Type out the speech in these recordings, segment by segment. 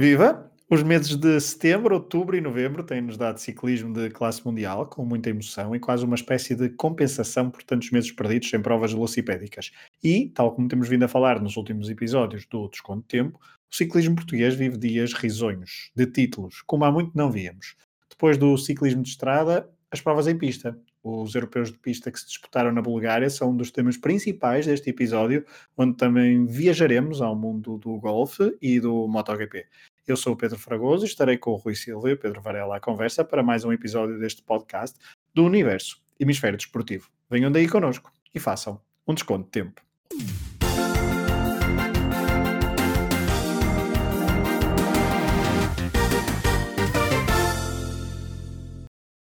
Viva! Os meses de setembro, outubro e novembro têm-nos dado ciclismo de classe mundial, com muita emoção e quase uma espécie de compensação por tantos meses perdidos em provas velocipédicas. E, tal como temos vindo a falar nos últimos episódios do Desconto de Tempo, o ciclismo português vive dias risonhos, de títulos, como há muito não víamos. Depois do ciclismo de estrada, as provas em pista. Os europeus de pista que se disputaram na Bulgária são um dos temas principais deste episódio, onde também viajaremos ao mundo do golfe e do MotoGP. Eu sou o Pedro Fragoso e estarei com o Rui Silva e o Pedro Varela à conversa para mais um episódio deste podcast do Universo Hemisfério Desportivo. Venham daí connosco e façam um desconto de tempo.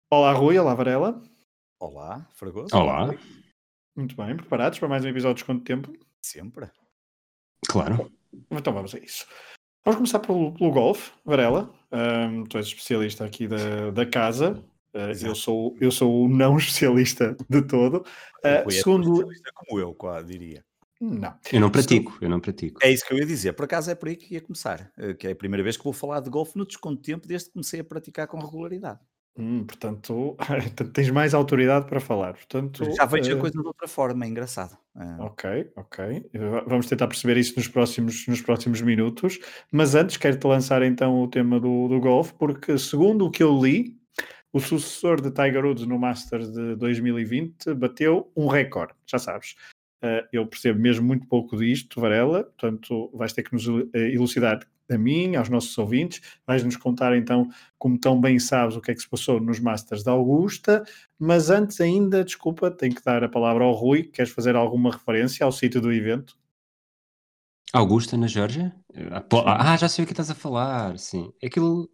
Olá Rui, olá Varela. Olá, Fragoso. Olá. Muito bem, preparados para mais um episódio de Desconto de Tempo? Sempre. Claro. Então vamos a isso. Vamos começar pelo, pelo golfe, Varela. Um, tu és especialista aqui da, da casa. Uh, eu, sou, eu sou o não especialista de todo. Uh, segundo. especialista como eu, quase diria. Não. Eu não pratico, eu não pratico. É isso que eu ia dizer. Por acaso é por aí que ia começar. Eh, que é a primeira vez que vou falar de golfe no desconto de tempo desde que comecei a praticar com regularidade. Hum, portanto, tens mais autoridade para falar. Portanto, Já vejo uh... a coisa de outra forma, é engraçado. Uh... Ok, ok. Vamos tentar perceber isso nos próximos, nos próximos minutos. Mas antes, quero-te lançar então o tema do, do golfe, porque segundo o que eu li, o sucessor de Tiger Woods no Masters de 2020 bateu um recorde, já sabes. Uh, eu percebo mesmo muito pouco disto, Varela, portanto vais ter que nos elucidar a mim, aos nossos ouvintes. Vais-nos contar então, como tão bem sabes, o que é que se passou nos Masters da Augusta. Mas antes ainda, desculpa, tenho que dar a palavra ao Rui. Queres fazer alguma referência ao sítio do evento? Augusta, na Geórgia? Ah, já sei o que estás a falar, sim. Aquilo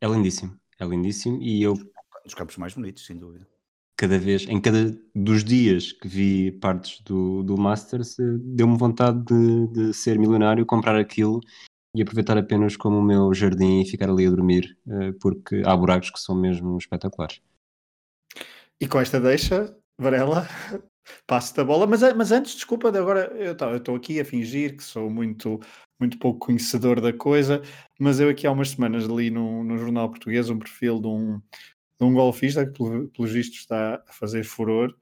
é lindíssimo, é lindíssimo e eu... Um dos campos mais bonitos, sem dúvida. Cada vez, em cada dos dias que vi partes do, do Masters, eh, deu-me vontade de, de ser milionário, comprar aquilo e aproveitar apenas como o meu jardim e ficar ali a dormir, eh, porque há buracos que são mesmo espetaculares. E com esta deixa, Varela, passo da bola, mas, mas antes, desculpa, agora eu estou aqui a fingir que sou muito, muito pouco conhecedor da coisa, mas eu aqui há umas semanas li no, no jornal português um perfil de um, de um golfista que, pelos vistos, está a fazer furor,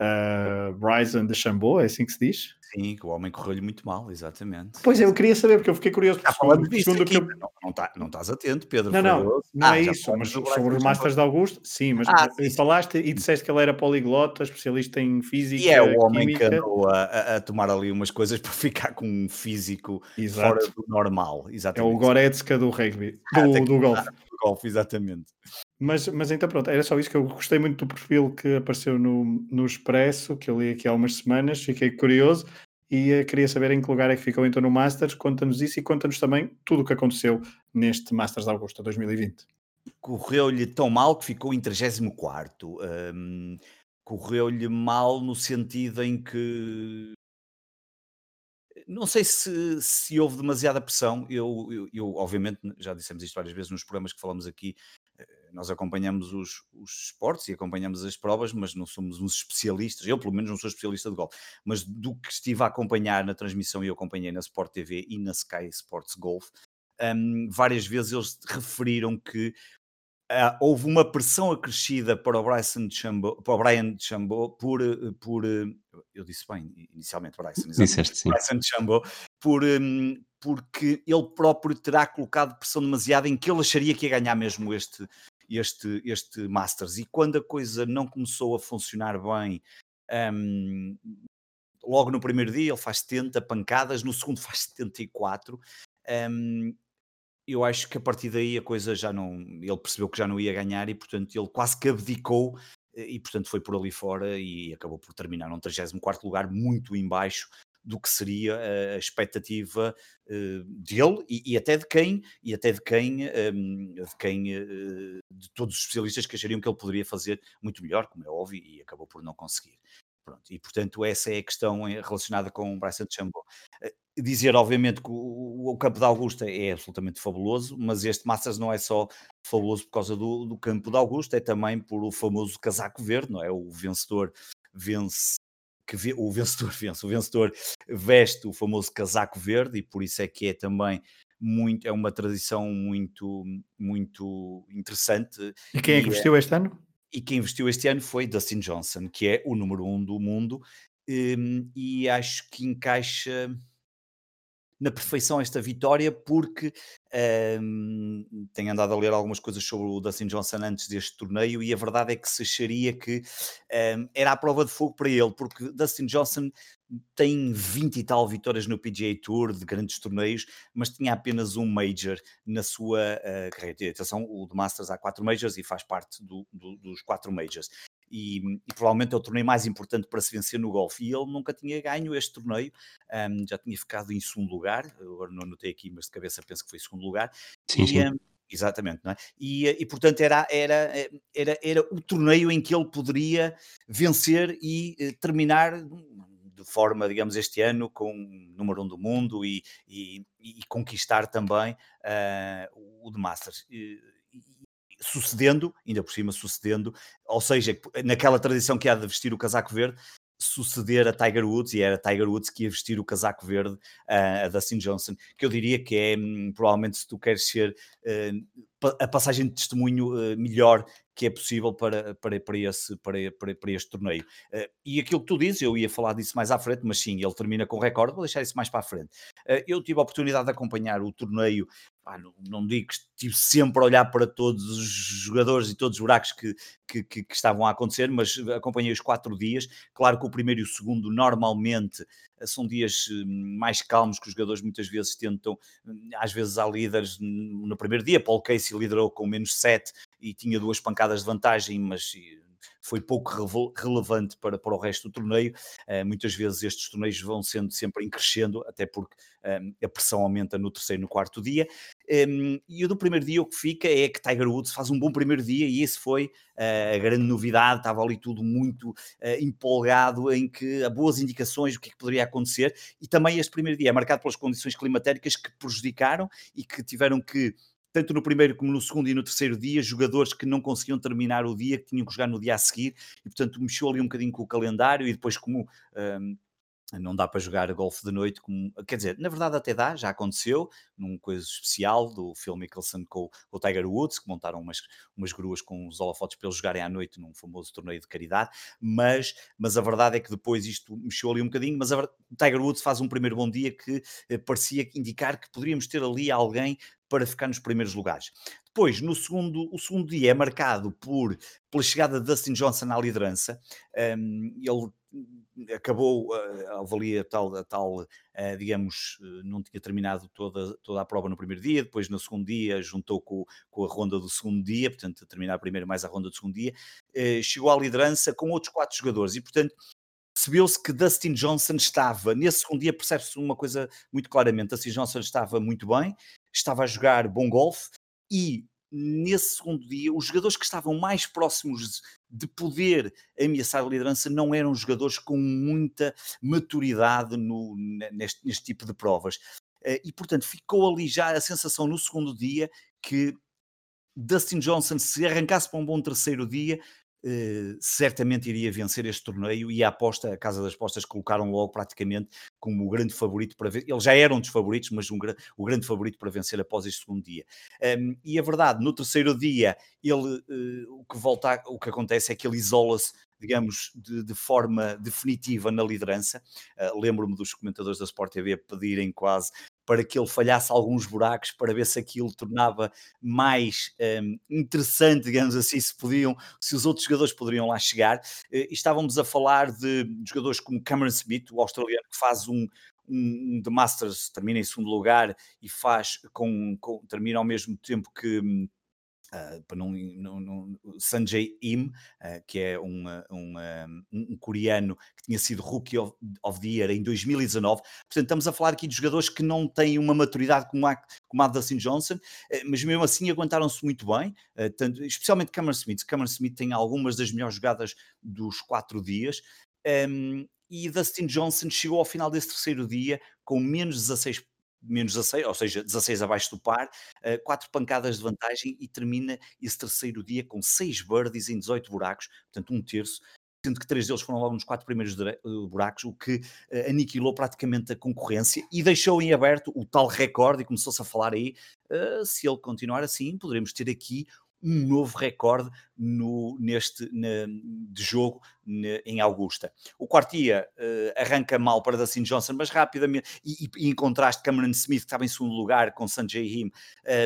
uh, Bryson de Chambou, é assim que se diz? Sim, que o homem correu-lhe muito mal, exatamente. Pois é, eu queria saber, porque eu fiquei curioso. Está falando disso segundo aqui, eu... não, não, tá, não estás atento, Pedro. Não, não, não ah, é isso, mas sobre os Masters de Augusto, sim, mas ah, sim, falaste e disseste que ele era poliglota, especialista em física, E é o homem química. que andou a, a, tomar ali umas coisas para ficar com um físico Exato. fora do normal, exatamente. É o Goretzka do rugby, do, ah, do golfe. Do golfe, exatamente. Mas, mas então pronto, era só isso que eu gostei muito do perfil que apareceu no, no Expresso, que eu li aqui há umas semanas, fiquei curioso e uh, queria saber em que lugar é que ficou então no Masters, conta-nos isso e conta-nos também tudo o que aconteceu neste Masters de Augusta 2020. Correu-lhe tão mal que ficou em 34 um, correu-lhe mal no sentido em que não sei se, se houve demasiada pressão. Eu, eu, eu, obviamente, já dissemos isto várias vezes nos programas que falamos aqui nós acompanhamos os, os esportes e acompanhamos as provas, mas não somos uns especialistas. Eu, pelo menos, não sou especialista de golfe, mas do que estive a acompanhar na transmissão e eu acompanhei na Sport TV e na Sky Sports Golf, um, várias vezes eles referiram que Uh, houve uma pressão acrescida para o, Bryson Chambo, para o Brian Chambo por, por eu disse bem inicialmente Bryson, Disseste, sim. Bryson Chambo por, um, porque ele próprio terá colocado pressão demasiada em que ele acharia que ia ganhar mesmo este, este, este Masters. E quando a coisa não começou a funcionar bem, um, logo no primeiro dia ele faz 70 pancadas, no segundo faz 74. Um, eu acho que a partir daí a coisa já não. Ele percebeu que já não ia ganhar e, portanto, ele quase que abdicou e, portanto, foi por ali fora e acabou por terminar num 34 lugar, muito embaixo do que seria a expectativa uh, dele e, e, até de quem e até de quem um, de quem uh, de todos os especialistas que achariam que ele poderia fazer muito melhor, como é óbvio, e acabou por não conseguir. Pronto, e portanto essa é a questão eh, relacionada com o Bryson Chambo. Dizer, obviamente, que o, o, campo da Augusta é absolutamente fabuloso, mas este Masters não é só fabuloso por causa do, do campo da Augusta, é também por o famoso casaco verde, não é? O vencedor vence que o vencedor vence, o vencedor veste o famoso casaco verde e por isso é que é também muito, é uma tradição muito, muito interessante. E quem é que eh, vestiu este ano? e quem investiu este ano foi Dustin Johnson, que é o número um do mundo, hum, e acho que encaixa na perfeição esta vitória, porque hum, tenho andado a ler algumas coisas sobre o Dustin Johnson antes deste torneio, e a verdade é que se acharia que hum, era a prova de fogo para ele, porque Dustin Johnson tem 20 e tal vitórias no PGA Tour de grandes torneios, mas tinha apenas um Major na sua uh, carreira. Atenção, o de Masters há quatro Majors e faz parte do- do- dos quatro Majors. E, e provavelmente é o torneio mais importante para se vencer no golfe. E ele nunca tinha ganho este torneio, um, já tinha ficado em segundo lugar, agora não anotei aqui, mas de cabeça penso que foi segundo lugar. Sim, E, sim. um, exatamente, não é? E, eh, e portanto era, era, eh, era, era o torneio em que ele poderia vencer e eh, terminar de forma, digamos, este ano com número um do mundo e, e- e conquistar também ah, o de Masters. E- sucedendo, ainda por cima sucedendo, ou seja, naquela tradição que há de vestir o casaco verde, suceder a Tiger Woods, e era Tiger Woods que ia vestir o casaco verde ah, a Dustin Johnson, que eu diria que é, hum, provavelmente, se tu queres ser eh, pa- a passagem de testemunho eh, melhor que é possível para, para, para, esse, para, para, para este torneio. Eh, e aquilo que tu dizes, eu ia falar disso mais à frente, mas sim, ele termina com recorde, vou deixar isso mais para a frente. Eh, eu tive a oportunidade de acompanhar o torneio, pá, não, não digo que estive sempre a olhar para todos os jogadores e todos os buracos que, que, que- que estavam a acontecer, mas acompanhei os quatro dias. Claro que o primeiro e o segundo, normalmente, eh, são dias eh, mais calmos que os jogadores muitas vezes tentam. hum, Às vezes há líderes hum, no primeiro dia. Paul Casey liderou com menos 7 e tinha duas pancadas de vantagem, mas eh, foi pouco relevante para, para o resto do torneio. Eh, muitas vezes estes torneios vão sendo sempre em crescendo, até porque hum, a pressão aumenta no terceiro e no quarto dia. Um, e o do primeiro dia o que fica é que Tiger Woods faz um bom primeiro dia e esse foi uh, a grande novidade, estava ali tudo muito uh, empolgado em que há boas indicações do que, é que poderia acontecer. E também este primeiro dia é marcado pelas condições climatéricas que prejudicaram e que tiveram que tanto no primeiro como no segundo e no terceiro dia, jogadores que não conseguiam terminar o dia, que tinham que jogar no dia a seguir, e portanto mexeu ali um bocadinho com o calendário, e depois como um, não dá para jogar golfe de noite, como, quer dizer, na verdade até dá, já aconteceu, num coisa especial do Phil Mickelson com, o Tiger Woods, que montaram umas, umas gruas com os holofotes para eles jogarem à noite num famoso torneio de caridade, mas, mas a verdade é que depois isto mexeu ali um bocadinho, mas a, Tiger Woods faz um primeiro bom dia que eh, parecia indicar que poderíamos ter ali alguém para ficar nos primeiros lugares. Depois, no segundo, o segundo dia é marcado por, pela chegada de Dustin Johnson à liderança. Um, ele acabou, ali a tal, a tal uh, digamos, uh, não tinha terminado toda, toda a prova no primeiro dia, depois no segundo dia juntou com, com a ronda do segundo dia, portanto, terminar primeiro mais a ronda do segundo dia, eh, chegou à liderança com outros quatro jogadores e, portanto, percebeu-se que Dustin Johnson estava, nesse segundo dia percebe-se uma coisa muito claramente, Dustin Johnson estava muito bem, estava a jogar bom golfe e nesse segundo dia os jogadores que estavam mais próximos de poder ameaçar a liderança não eram jogadores com muita maturidade no- neste, neste tipo de provas. Eh, E portanto ficou ali já a sensação no segundo dia que Dustin Johnson, se arrancasse para um bom terceiro dia, eh, certamente iria vencer este torneio e a aposta, a Casa das Apostas colocaram logo praticamente como o grande favorito para ver. Eles já eram dos favoritos, mas um o grande favorito para vencer após este segundo dia. Um, e a verdade, no terceiro dia, ele eh, o que volta, o que acontece é que ele isola-se, digamos, de, de forma definitiva na liderança. Ah, Lembro-me dos comentadores da Sport TV pedirem quase para que ele falhasse alguns buracos para ver se aquilo tornava mais hum, interessante, digamos assim, se podiam, se os outros jogadores poderiam lá chegar. Eh, estávamos a falar de jogadores como Cameron Smith, o australiano, que faz um, um, um Masters, termina em segundo lugar e faz com, com- termina ao mesmo tempo que hum, para não, Sanjay Im, ah, que é um, ah, um, ah, um- coreano que tinha sido Rookie of, of the Year em 2019. Portanto, estamos a falar aqui de jogadores que não têm uma maturidade como a, como a Dustin Johnson, eh, mas mesmo assim aguentaram-se muito bem, tanto- especialmente Cameron Smith. Cameron Smith tem algumas das melhores jogadas dos quatro dias. Um, e Dustin Johnson chegou ao final desse terceiro dia com menos 16 menos 16, ou seja, 16 abaixo do par, eh, quatro pancadas de vantagem e termina esse terceiro dia com seis birdies em 18 buracos, portanto um terço, sendo que três deles foram logo nos quatro primeiros buracos, o que uh, aniquilou praticamente a concorrência e deixou em aberto o tal recorde, e começou-se a falar aí, uh, se ele continuar assim, poderemos ter aqui um novo recorde no, neste na, de jogo na, em Augusta. O quarto dia uh, arranca mal para Dustin Johnson, mas rapidamente, e, e, em contraste Cameron Smith, que estava em segundo lugar, com Sanjay Him,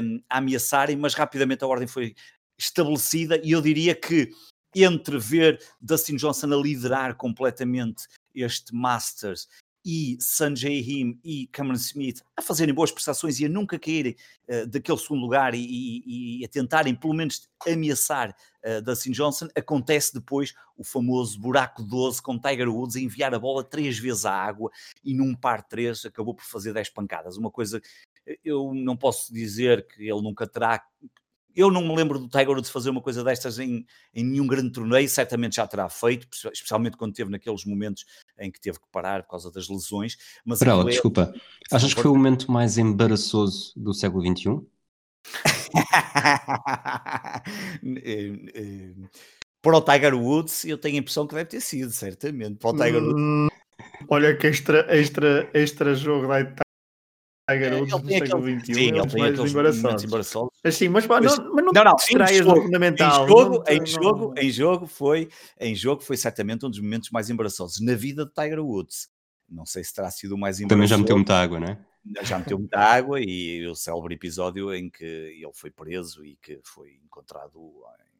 um, a ameaçarem, mas rapidamente a ordem foi estabelecida e eu diria que entre ver Dustin Johnson a liderar completamente este Masters e Sanjay Him e Cameron Smith a fazerem boas prestações e a nunca caírem uh, daquele segundo lugar e, e, e, a tentarem pelo menos ameaçar uh, Dustin Johnson, acontece depois o famoso buraco 12 com Tiger Woods a enviar a bola três vezes à água e num par 3 acabou por fazer 10 pancadas. Uma coisa, eu não posso dizer que ele nunca terá eu não me lembro do Tiger Woods fazer uma coisa destas em, em nenhum grande torneio, certamente já terá feito, especialmente quando teve naqueles momentos em que teve que parar por causa das lesões. Mas Brau, é... desculpa, achas que foi o momento mais embaraçoso do século XXI? Eh, eh, para o Tiger Woods, eu tenho a impressão que deve ter sido, certamente. Para o Tiger Woods. Hum, olha que extra, extra, extra jogo da Tiger Woods do século XXI. Sim, ele tem aqueles embaraçosos. embaraçosos. Assim, mas, mas, não, mas não, não, não distraias do fundamental. Em jogo, não, em, jogo, em, jogo foi, em jogo foi certamente um dos momentos mais embaraçosos na vida de Tiger Woods. Não sei se terá sido o mais embaraçoso. Também já meteu muita água, não é? Já meteu muita água e o célebre episódio em que ele foi preso e que foi encontrado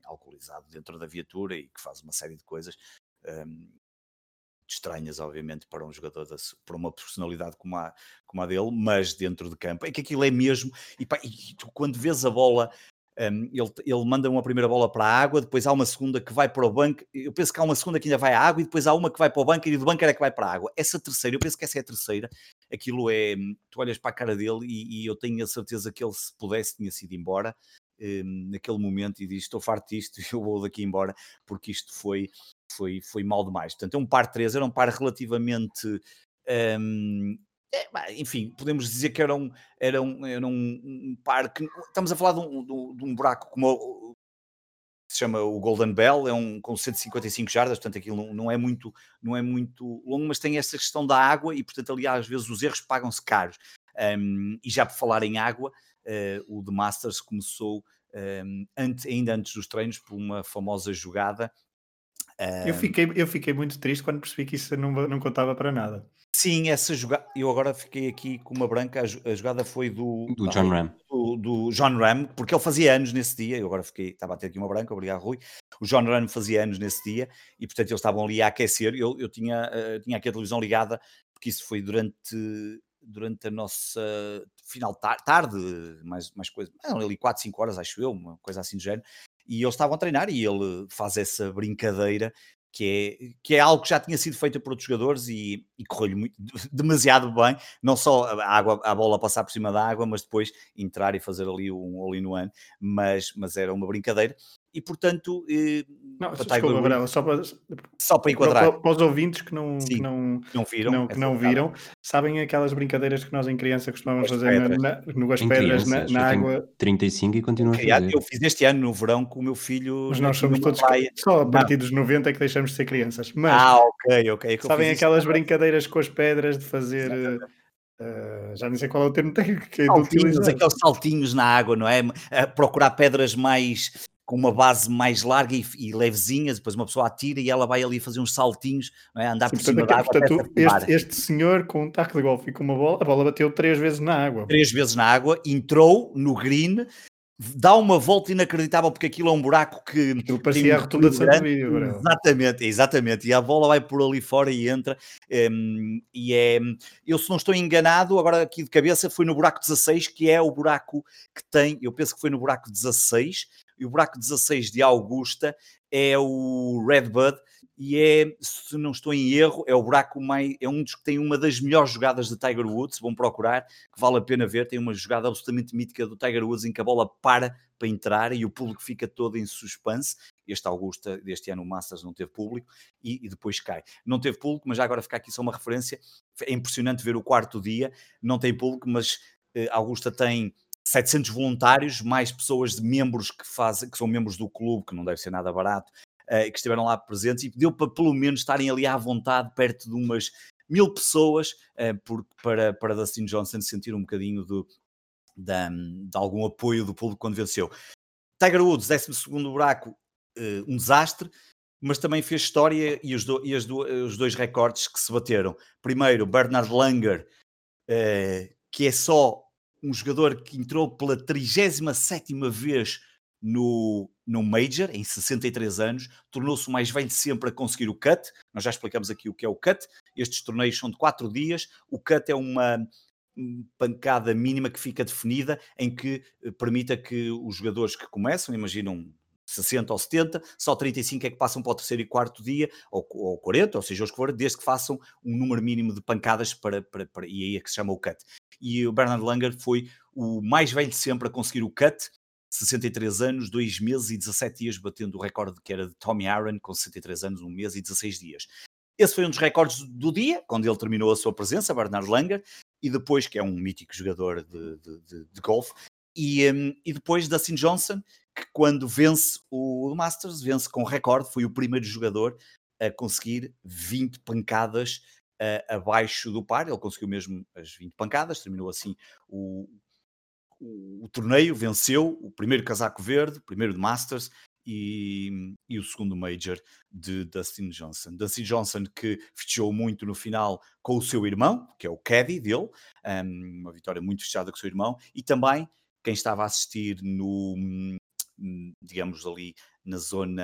alcoolizado dentro da viatura e que faz uma série de coisas. Um, estranhas, obviamente, para um jogador, da, para uma personalidade como a, como a dele, mas dentro de campo, é que aquilo é mesmo, e, pá, e tu, quando vês a bola, um, ele, ele manda uma primeira bola para a água, depois há uma segunda que vai para o banco, eu penso que há uma segunda que ainda vai à água, e depois há uma que vai para o banco, e do banco é que vai para a água. Essa terceira, eu penso que essa é a terceira, aquilo é, tu olhas para a cara dele, e, e eu tenho a certeza que ele, se pudesse, tinha sido embora, naquele momento e diz: Estou farto disto, eu vou daqui embora, porque isto foi foi, foi mal demais. Portanto, é um par 3, era um par relativamente. Um, é, enfim, podemos dizer que era um, era um, era um, par que. Estamos a falar de um, de um buraco como se chama o Golden Bell, é um com 155 jardas, portanto aquilo não, é muito, não é muito longo, mas tem essa questão da água e, portanto, ali às vezes os erros pagam-se Um, e já por falar em água, o The Masters começou um, antes, ainda antes dos treinos por uma famosa jogada eu, fiquei, eu fiquei muito triste quando percebi que isso não, não contava para nada. Sim, essa jogada. Eu agora fiquei aqui com uma branca. A jogada foi do. Do John Ram. Do, do, John Ram, porque ele fazia anos nesse dia. Eu agora fiquei. Estava a ter aqui uma branca, obrigado, Rui. O John Ram fazia anos nesse dia e, portanto, eles estavam ali a aquecer. Eu, eu tinha, uh, tinha aqui a televisão ligada, porque isso foi durante. Durante a nossa final tarde, tarde mais, mais coisa, ali 4, 5 horas, acho eu, uma coisa assim do género e eles estavam a treinar e ele faz essa brincadeira que é, que é algo que já tinha sido feito por outros jogadores e, e correu-lhe demasiado bem, não só a, água, a bola passar por cima da água, mas depois entrar e fazer ali um all-in-one, mas, mas era uma brincadeira e portanto eh, não, para desculpa, Varela, só para, só para enquadrar. para, para os ouvintes que não, Sim, que não, não viram, não, que não viram sabem aquelas brincadeiras que nós em criança costumávamos fazer na, no As Pedras, na, na água? 35 e continuo a fazer. eu fiz este ano no verão com o meu filho mas nós somos todos praia. só a partir dos 90 é que deixamos de ser crianças mas, ah ok, ok. É sabem aquelas brincadeiras com as pedras de fazer Uh, já não sei qual é o termo técnico que é saltinhos, aqueles saltinhos na água, não é? Uh, procurar pedras mais com uma base mais larga e, e levezinhas, depois uma pessoa atira e ela vai ali fazer uns saltinhos, é? andar Sim, por cima da água. Portanto, este, este, senhor com um taco de golfe e com uma bola, a bola bateu três vezes na água. Três vezes na água, entrou no green, dá uma volta inacreditável porque aquilo é um buraco que aquilo parecia a rotunda de Santa Vídeo, exatamente, exatamente, e a bola vai por ali fora e entra um, e é, eu se não estou enganado agora aqui de cabeça foi no buraco 16 que é o buraco que tem, eu penso que foi no buraco 16 e o buraco 16 de Augusta é o Redbud e é, se não estou em erro, é o buraco mais, é um dos que tem uma das melhores jogadas de Tiger Woods, vão procurar, que vale a pena ver, tem uma jogada absolutamente mítica do Tiger Woods em que a bola para para entrar e o público fica todo em suspense. Este Augusta, deste ano o Masters não teve público e, e, depois cai. Não teve público, mas já agora fica aqui só uma referência. É impressionante ver o quarto dia, não tem público, mas eh, Augusta tem 700 voluntários, mais pessoas de membros que fazem, que são membros do clube, que não deve ser nada barato, uh, que estiveram lá presentes e deu para pelo menos estarem ali à vontade, perto de umas mil pessoas, uh, por, para, para Dustin Johnson sentir um bocadinho do, de, de, algum apoio do público quando venceu. Tiger Woods, 12 buraco, uh, um desastre, mas também fez história e os, do, e do, os dois recordes que se bateram. Primeiro, Bernard Langer, que é só um jogador que entrou pela 37 vez no, no Major, em 63 anos, tornou-se o mais velho sempre a conseguir o cut. Nós já explicamos aqui o que é o cut. Estes torneios são de 4 dias. O cut é uma pancada mínima que fica definida em que eh, permita que os jogadores que começam, imaginam 60 ou 70, só 35 é que passam para o terceiro e quarto dia, ou, ou 40, ou seja, os que forem, desde que façam um número mínimo de pancadas para, para, para, e aí é que se chama o cut. E o Bernard Langer foi o mais velho de sempre a conseguir o cut, 63 anos, 2 meses e 17 dias, batendo o recorde que era de Tommy Aaron, com 63 anos, 1 mês e 16 dias. Esse foi um dos recordes do dia, quando ele terminou a sua presença, Bernard Langer, e depois, que é um mítico jogador de, de, de, de golfe, e, um, e depois Dustin Johnson, que quando vence o Masters, vence com recorde, foi o primeiro jogador a conseguir 20 pancadas uh, abaixo do par, ele conseguiu mesmo as 20 pancadas, terminou assim o, o, o, torneio, venceu o primeiro casaco verde, o primeiro de Masters e, e, o segundo Major de Dustin Johnson. Dustin Johnson que festejou muito no final com o seu irmão, que é o Caddy dele, um, uma vitória muito fechada com o seu irmão, e também quem estava a assistir no, Hum, digamos ali na zona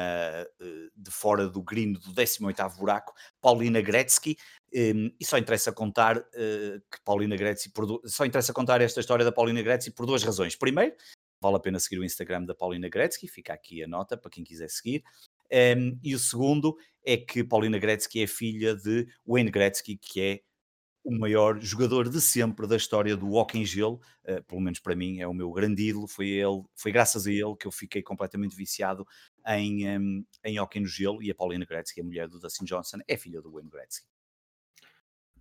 uh, de fora do green do 18º buraco, Paulina Gretzky, um, e só interessa contar uh, que Paulina Gretzky, só interessa contar esta história da Paulina Gretzky por duas razões. Primeiro, vale a pena seguir o Instagram da Paulina Gretzky, fica aqui a nota para quem quiser seguir. Um, e o segundo é que Paulina Gretzky é filha de Wayne Gretzky, que é o maior jogador de sempre da história do em gelo, uh, pelo menos para mim é o meu grande ídolo, foi ele, foi graças a ele que eu fiquei completamente viciado em, um, em hockey no gelo e a Paulina Gretzky, a mulher do Dustin Johnson, é filha do Wayne Gretzky.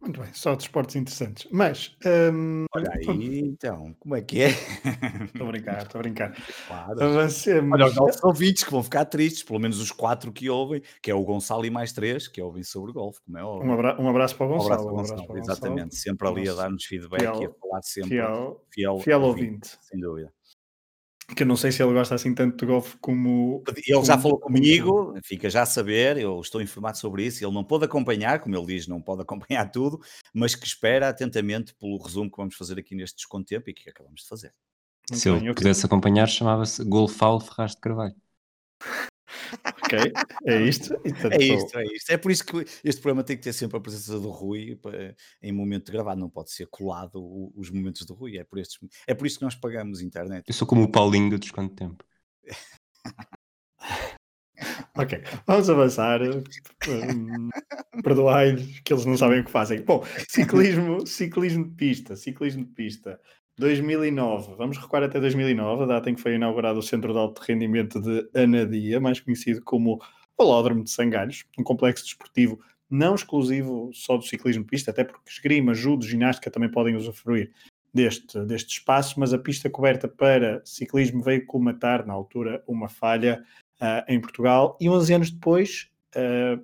Muito bem, só de esportes interessantes. Mas. Um... Olha aí, então, como é que é? Estou a brincar, estou a brincar. Claro. Avancemos. Olha, os nossos ouvintes que vão ficar tristes, pelo menos os quatro que ouvem, que é o Gonçalo e mais três que ouvem sobre golfe, como é óbvio. Um, abra um abraço para o Gonçalo. Um abraço para o Gonçalo, um abraço para exatamente. Sempre ali a dar-nos feedback fiel, e a falar sempre. Fiel, fiel, fiel ouvinte, ouvinte. Sem dúvida que eu não sei se ele gosta assim tanto de golfe como. Ele como, já falou comigo, como... fica já a saber, eu estou informado sobre isso. Ele não pode acompanhar, como ele diz, não pode acompanhar tudo, mas que espera atentamente pelo resumo que vamos fazer aqui neste desconto tempo e que acabamos de fazer. se ele pudesse acompanhar, chamava-se Golfal Ferraz de Carvalho. Ok, é isto. é isto, é isto. É por isso que este programa tem que ter sempre a presença do Rui em momento de gravar, não pode ser colado os momentos do Rui. É por, estes, é por isso que nós pagamos internet. Eu sou como o Paulinho do Desconto Tempo. ok, vamos avançar. Um, Perdoai-lhes que eles não sabem o que fazem. Bom, ciclismo, ciclismo de pista, ciclismo de pista. 2009, vamos recuar até 2009, a data em que foi inaugurado o Centro de Alto Rendimento de Anadia, mais conhecido como Velódromo de Sangalhos, um complexo desportivo não exclusivo só do ciclismo de pista, até porque esgrima, judo, ginástica também podem usufruir deste, deste espaço, mas a pista coberta para ciclismo veio colmatar, na altura, uma falha uh, em Portugal e 11 anos depois uh,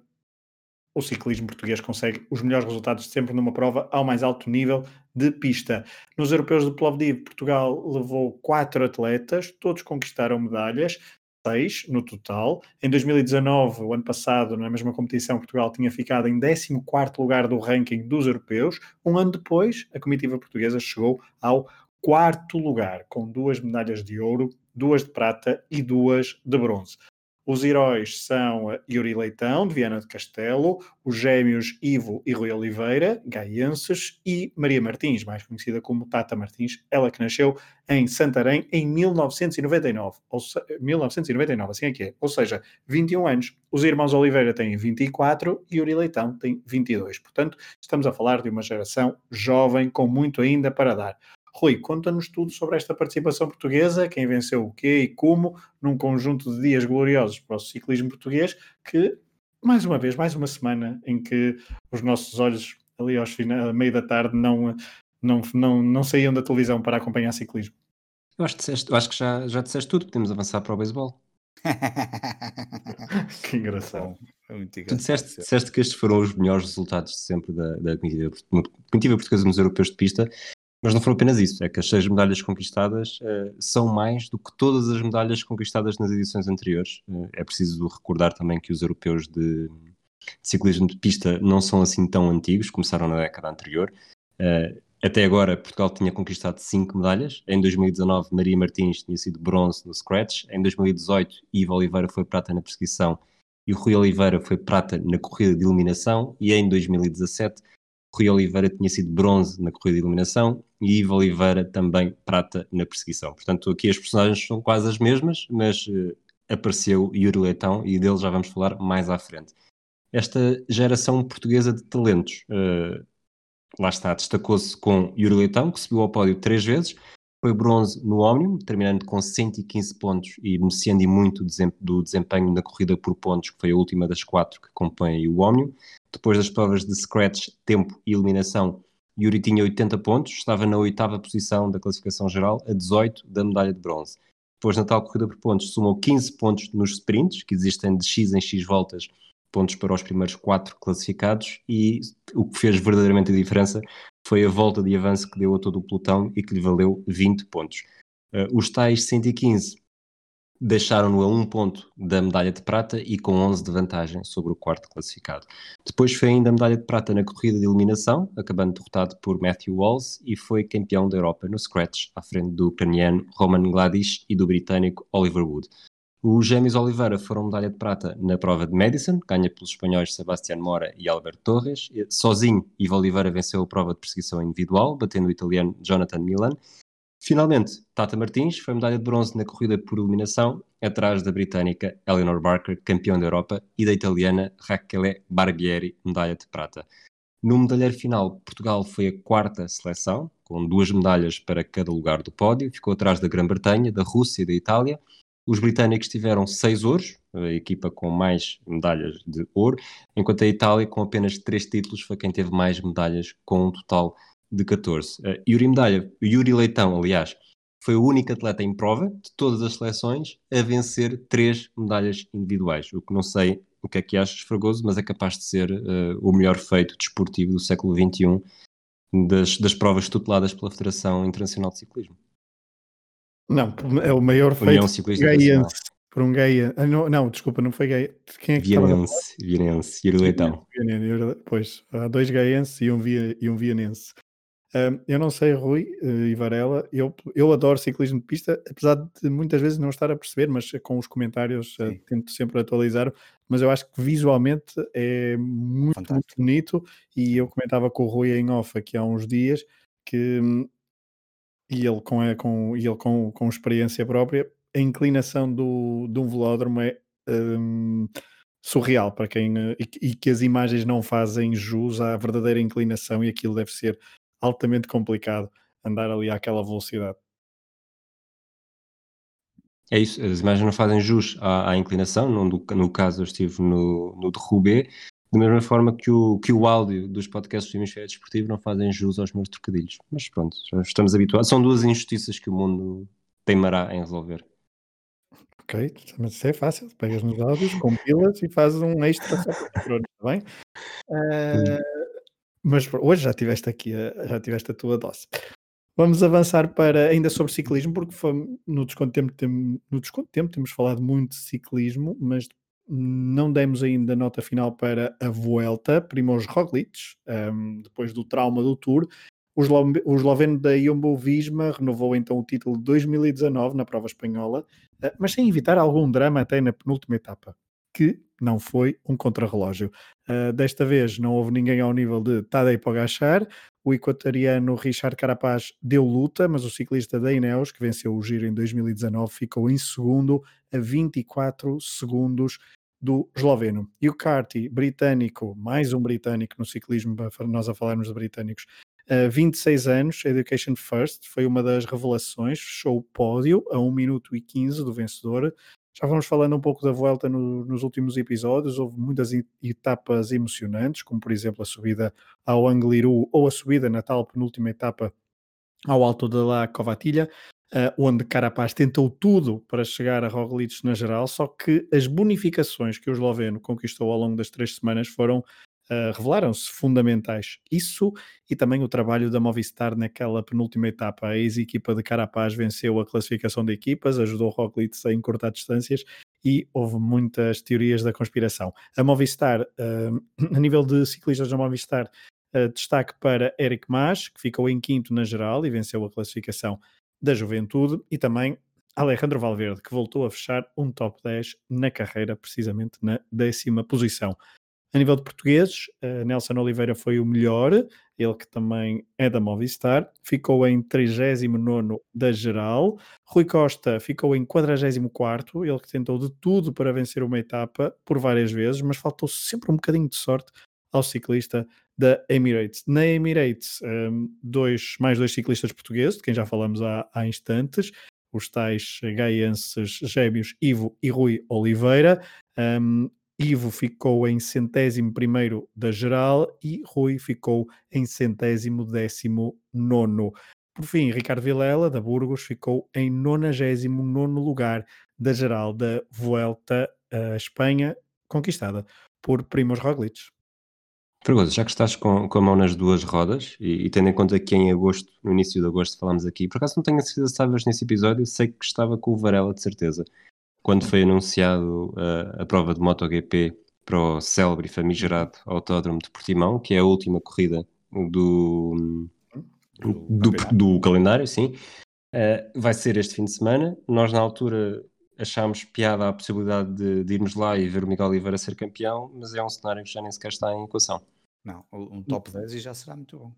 o ciclismo português consegue os melhores resultados sempre numa prova ao mais alto nível de pista. Nos europeus do Plovdiv, Portugal levou quatro atletas, todos conquistaram medalhas, seis no total. Em 2019, o ano passado, na mesma competição, Portugal tinha ficado em 14º lugar do ranking dos europeus. Um ano depois, a comitiva portuguesa chegou ao quarto lugar, com duas medalhas de ouro, duas de prata e duas de bronze. Os heróis são Yuri Leitão, de Viana de Castelo, os gêmeos Ivo e Rui Oliveira, gaienses, e Maria Martins, mais conhecida como Tata Martins, ela que nasceu em Santarém em 1999, ou se... 1999, assim é que é, ou seja, 21 anos. Os irmãos Oliveira têm 24 e Yuri Leitão tem 22. Portanto, estamos a falar de uma geração jovem com muito ainda para dar. Rui, conta-nos tudo sobre esta participação portuguesa, quem venceu o quê e como, num conjunto de dias gloriosos para o ciclismo português, que, mais uma vez, mais uma semana em que os nossos olhos, ali aos final, meio da tarde, não, não, não, não saíam da televisão para acompanhar ciclismo. Eu acho, disseste, eu acho que já, já disseste tudo, podemos avançar para o beisebol. que engraçado. É muito Tu engraçado. disseste, disseste que estes foram os melhores resultados de sempre da, da comitiva, comitiva portuguesa nos europeus de pista, mas não foram apenas isso, é que as seis medalhas conquistadas uh, são mais do que todas as medalhas conquistadas nas edições anteriores. Uh, é preciso recordar também que os europeus de, de, ciclismo de pista não são assim tão antigos, começaram na década anterior. Uh, até agora, Portugal tinha conquistado cinco medalhas. Em 2019, Maria Martins tinha sido bronze no Scratch. Em 2018, Ivo Oliveira foi prata na perseguição e Rui Oliveira foi prata na corrida de eliminação. E em 2017, Rui Oliveira tinha sido bronze na corrida de eliminação e Ivo Oliveira também prata na perseguição. Portanto, aqui as personagens são quase as mesmas, mas uh, apareceu Yuri Leitão e dele já vamos falar mais à frente. Esta geração portuguesa de talentos, uh, lá está, destacou-se com Yuri Leitão, que subiu ao pódio três vezes, foi bronze no Omnium, terminando com 115 pontos e beneficiando muito do desempenho na corrida por pontos, que foi a última das quatro que compõem o Omnium. Depois das provas de scratch, tempo e eliminação, Yuri tinha 80 pontos, estava na oitava posição da classificação geral, a 18 da medalha de bronze. Depois, na tal corrida por pontos, somou 15 pontos nos sprints, que existem de X em X voltas, pontos para os primeiros quatro classificados, e o que fez verdadeiramente a diferença foi a volta de avanço que deu a todo o pelotão e que lhe valeu 20 pontos. Uh, os tais 115 deixaram-no a um ponto da medalha de prata e com 11 de vantagem sobre o quarto classificado. Depois foi ainda a medalha de prata na corrida de eliminação, acabando derrotado por Matthew Walls e foi campeão da Europa no Scratch, à frente do ucraniano Roman Gladys e do britânico Oliver Wood. Os gêmeos Oliveira foram medalha de prata na prova de Madison, ganha pelos espanhóis Sebastián Mora e Alberto Torres. Sozinho, Ivo Oliveira venceu a prova de perseguição individual, batendo o italiano Jonathan Milan. Finalmente, Tata Martins foi medalha de bronze na corrida por eliminação, atrás da britânica Eleanor Barker, campeã da Europa, e da italiana Rachele Barbieri, medalha de prata. No medalheiro final, Portugal foi a quarta seleção, com duas medalhas para cada lugar do pódio, ficou atrás da Grã-Bretanha, da Rússia e da Itália. Os britânicos tiveram seis ouros, a equipa com mais medalhas de ouro, enquanto a Itália, com apenas três títulos, foi quem teve mais medalhas, com um total de 14. Uh, Yuri Medalha, Yuri Leitão, aliás, foi o único atleta em prova de todas as seleções a vencer três medalhas individuais. O que não sei o que é que achas, Fragoso, mas é capaz de ser uh, o melhor feito desportivo do século XXI das, das provas tuteladas pela Federação Internacional de Ciclismo. Não, é o maior União feito gaiense, por um gaia. Ah, não, não, desculpa, não foi gay. Quem é que Vianense, Vianense, Yuri Leitão. Pois, há dois gaienses e um, via, e um eu não sei, Rui uh, e Varela, eu, eu adoro ciclismo de pista, apesar de muitas vezes não estar a perceber, mas com os comentários uh, tento sempre atualizar, mas eu acho que visualmente é muito, muito bonito e eu comentava com o Rui em off aqui há uns dias que e ele com, é, com, e ele com, com experiência própria, a inclinação do, de um velódromo é um, surreal para quem e, e, que as imagens não fazem jus à verdadeira inclinação e aquilo deve ser altamente complicado andar ali àquela velocidade. É isso, as imagens não fazem jus à, à inclinação, no, no, caso eu estive no, no de Roubaix, da mesma forma que o, que o áudio dos podcasts do Hemisfério Desportivo não fazem jus aos meus trocadilhos. Mas pronto, já estamos habituados. São duas injustiças que o mundo teimará em resolver. Ok, mas isso é fácil. Pegas nos áudios, compilas e fazes um extra só para está bem? Uh, mas hoje já tiveste aqui, a, já tiveste a tua dose. Vamos avançar para ainda sobre ciclismo, porque foi, no, desconto tempo, tem, no desconto tempo temos falado muito de ciclismo, mas não demos ainda nota final para a Vuelta, Primoz Roglic, um, depois do trauma do Tour. O, esloveno da Jumbo Visma renovou então o título de 2019 na prova espanhola, uh, mas sem evitar algum drama até na penúltima etapa que não foi um contrarrelógio. Uh, desta vez não houve ninguém ao nível de Tadej Pogacar, o equatoriano Richard Carapaz deu luta, mas o ciclista da Ineos, que venceu o Giro em 2019, ficou em segundo a 24 segundos do esloveno. E o Carty, britânico, mais um britânico no ciclismo, para nós a falarmos de britânicos, uh, 26 anos, Education First, foi uma das revelações, fechou o pódio a 1 minuto e 15 do vencedor, já vamos falando um pouco da volta no, nos últimos episódios. Houve muitas etapas emocionantes, como por exemplo a subida ao Angliru ou a subida na tal penúltima etapa ao Alto da La Covatilha. uh, onde Carapaz tentou tudo para chegar a Roglic na geral, só que as bonificações que o esloveno conquistou ao longo das três semanas foram Uh, revelaram-se fundamentais. Isso e também o trabalho da Movistar naquela penúltima etapa. A ex-equipa de Carapaz venceu a classificação de equipas, ajudou Roglic a encurtar distâncias e houve muitas teorias da conspiração. A Movistar, uh, a nível de ciclistas da Movistar, uh, destaque para Eric Mas, que ficou em quinto na geral e venceu a classificação da Juventude, e também Alejandro Valverde, que voltou a fechar um top 10 na carreira, precisamente na décima posição. A nível de portugueses, uh, Nelson Oliveira foi o melhor, ele que também é da Movistar, ficou em 39 da geral. Rui Costa ficou em 44, ele que tentou de tudo para vencer uma etapa por várias vezes, mas faltou sempre um bocadinho de sorte ao ciclista da Emirates. Na Emirates, um, dois, mais dois ciclistas portugueses, de quem já falamos há, há instantes, os tais gaienses gêmeos Ivo e Rui Oliveira. Um, Ivo ficou em centésimo primeiro da geral e Rui ficou em centésimo décimo nono. Por fim, Ricardo Vilela, da Burgos, ficou em 99 lugar da geral da Vuelta à Espanha, conquistada por Primoz Roglic. Pergunta, já que estás com, com a mão nas duas rodas e, e, tendo em conta que em agosto, no início de agosto, falámos aqui, por acaso não tenho a certeza se estavas nesse episódio, sei que estava com o Varela de certeza. Quando foi anunciado a, a prova de MotoGP para o célebre e famigerado Autódromo de Portimão, que é a última corrida do, do, do, do calendário, sim, uh, vai ser este fim de semana. Nós, na altura, achámos piada a possibilidade de, de, irmos lá e ver o Miguel Oliveira ser campeão, mas é um cenário que já nem sequer está em equação. Não, um top 10 e já será muito bom.